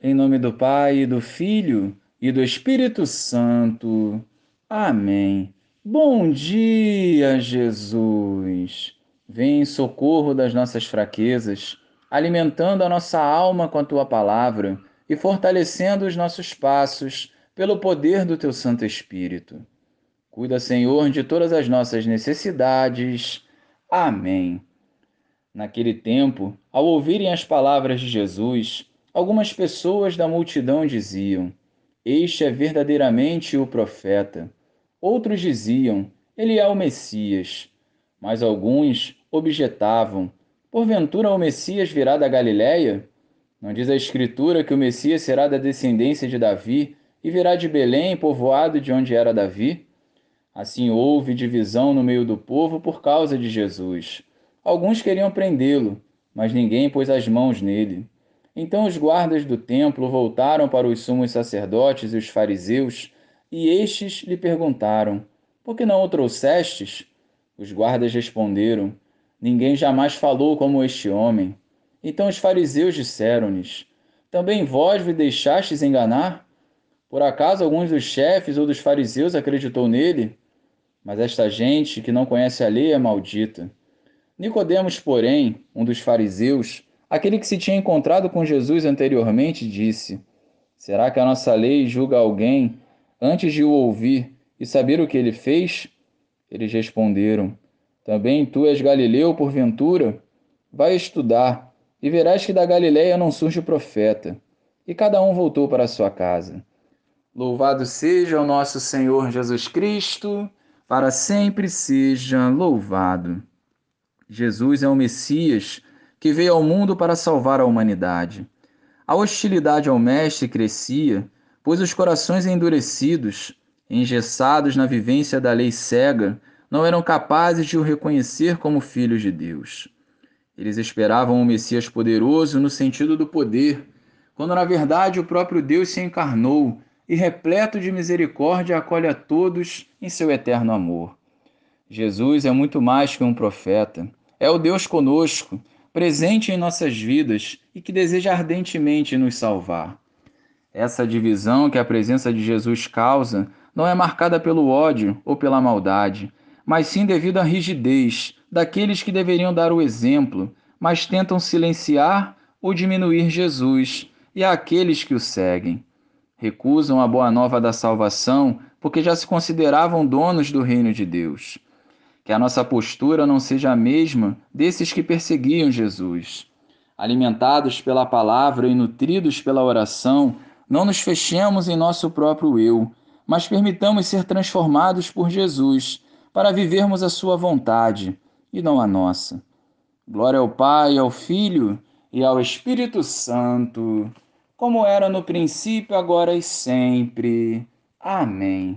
Em nome do Pai, do Filho e do Espírito Santo. Amém. Bom dia, Jesus. Vem em socorro das nossas fraquezas, alimentando a nossa alma com a tua palavra e fortalecendo os nossos passos pelo poder do teu Santo Espírito. Cuida, Senhor, de todas as nossas necessidades. Amém. Naquele tempo, ao ouvirem as palavras de Jesus, Algumas pessoas da multidão diziam: Este é verdadeiramente o profeta. Outros diziam: Ele é o Messias. Mas alguns objetavam: Porventura o Messias virá da Galiléia? Não diz a Escritura que o Messias será da descendência de Davi e virá de Belém, povoado de onde era Davi? Assim houve divisão no meio do povo por causa de Jesus. Alguns queriam prendê-lo, mas ninguém pôs as mãos nele. Então os guardas do templo voltaram para os sumos sacerdotes e os fariseus, e estes lhe perguntaram: Por que não o trouxestes? Os guardas responderam: Ninguém jamais falou como este homem. Então os fariseus disseram-lhes: Também vós vos deixastes enganar? Por acaso alguns dos chefes ou dos fariseus acreditou nele? Mas esta gente que não conhece a lei é maldita. Nicodemos, porém, um dos fariseus, Aquele que se tinha encontrado com Jesus anteriormente disse: Será que a nossa lei julga alguém antes de o ouvir e saber o que ele fez? Eles responderam: Também tu és Galileu, porventura? Vai estudar e verás que da Galiléia não surge profeta. E cada um voltou para sua casa. Louvado seja o nosso Senhor Jesus Cristo, para sempre seja louvado. Jesus é o Messias que veio ao mundo para salvar a humanidade. A hostilidade ao Mestre crescia, pois os corações endurecidos, engessados na vivência da lei cega, não eram capazes de o reconhecer como filho de Deus. Eles esperavam um Messias poderoso no sentido do poder, quando na verdade o próprio Deus se encarnou e, repleto de misericórdia, acolhe a todos em seu eterno amor. Jesus é muito mais que um profeta, é o Deus conosco, presente em nossas vidas e que deseja ardentemente nos salvar. Essa divisão que a presença de Jesus causa não é marcada pelo ódio ou pela maldade, mas sim devido à rigidez daqueles que deveriam dar o exemplo, mas tentam silenciar ou diminuir Jesus e àqueles que o seguem. Recusam a boa nova da salvação porque já se consideravam donos do reino de Deus que a nossa postura não seja a mesma desses que perseguiam Jesus. Alimentados pela palavra e nutridos pela oração, não nos fechemos em nosso próprio eu, mas permitamos ser transformados por Jesus para vivermos a Sua vontade e não a nossa. Glória ao Pai, ao Filho e ao Espírito Santo, como era no princípio, agora e sempre. Amém.